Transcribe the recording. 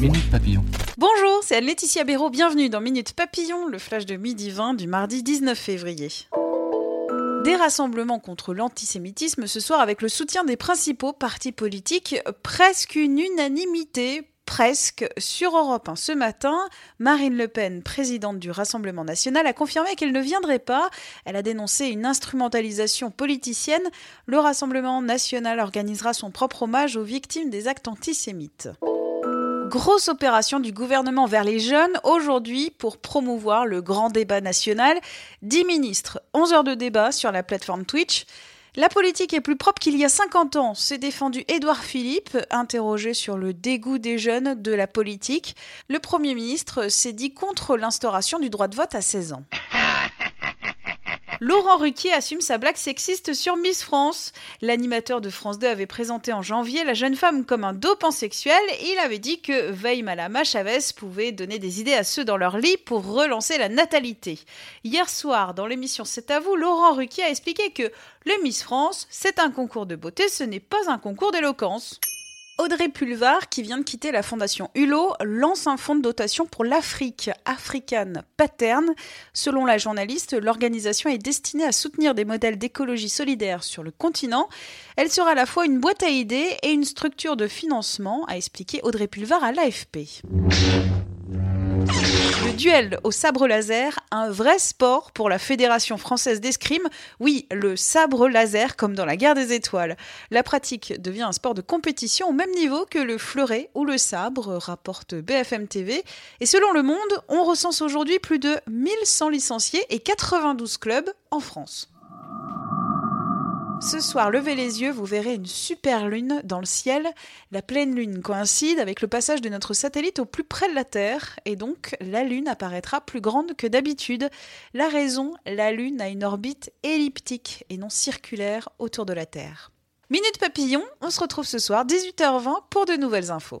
Minute Papillon. Bonjour, c'est Anne-Laetitia Béraud. Bienvenue dans Minute Papillon, le flash de midi 20 du mardi 19 février. Des rassemblements contre l'antisémitisme ce soir avec le soutien des principaux partis politiques, presque une unanimité presque sur Europe 1 ce matin. Marine Le Pen, présidente du Rassemblement national, a confirmé qu'elle ne viendrait pas. Elle a dénoncé une instrumentalisation politicienne. Le Rassemblement national organisera son propre hommage aux victimes des actes antisémites. Grosse opération du gouvernement vers les jeunes aujourd'hui pour promouvoir le grand débat national. 10 ministres, 11 heures de débat sur la plateforme Twitch. La politique est plus propre qu'il y a 50 ans, s'est défendu Édouard Philippe, interrogé sur le dégoût des jeunes de la politique. Le Premier ministre s'est dit contre l'instauration du droit de vote à 16 ans. Laurent Ruquier assume sa blague sexiste sur Miss France. L'animateur de France 2 avait présenté en janvier la jeune femme comme un dopant sexuel et il avait dit que Malama Chavez pouvait donner des idées à ceux dans leur lit pour relancer la natalité. Hier soir, dans l'émission C'est à vous, Laurent Ruquier a expliqué que le Miss France, c'est un concours de beauté, ce n'est pas un concours d'éloquence. Audrey Pulvar, qui vient de quitter la fondation Hulot, lance un fonds de dotation pour l'Afrique, African Pattern. Selon la journaliste, l'organisation est destinée à soutenir des modèles d'écologie solidaire sur le continent. Elle sera à la fois une boîte à idées et une structure de financement, a expliqué Audrey Pulvar à l'AFP. Le duel au sabre laser, un vrai sport pour la Fédération française d'escrime. Oui, le sabre laser comme dans la guerre des étoiles. La pratique devient un sport de compétition au même niveau que le fleuret ou le sabre, rapporte BFM TV. Et selon Le Monde, on recense aujourd'hui plus de 1100 licenciés et 92 clubs en France. Ce soir, levez les yeux, vous verrez une super lune dans le ciel. La pleine lune coïncide avec le passage de notre satellite au plus près de la Terre, et donc la lune apparaîtra plus grande que d'habitude. La raison, la lune a une orbite elliptique et non circulaire autour de la Terre. Minute Papillon, on se retrouve ce soir 18h20 pour de nouvelles infos.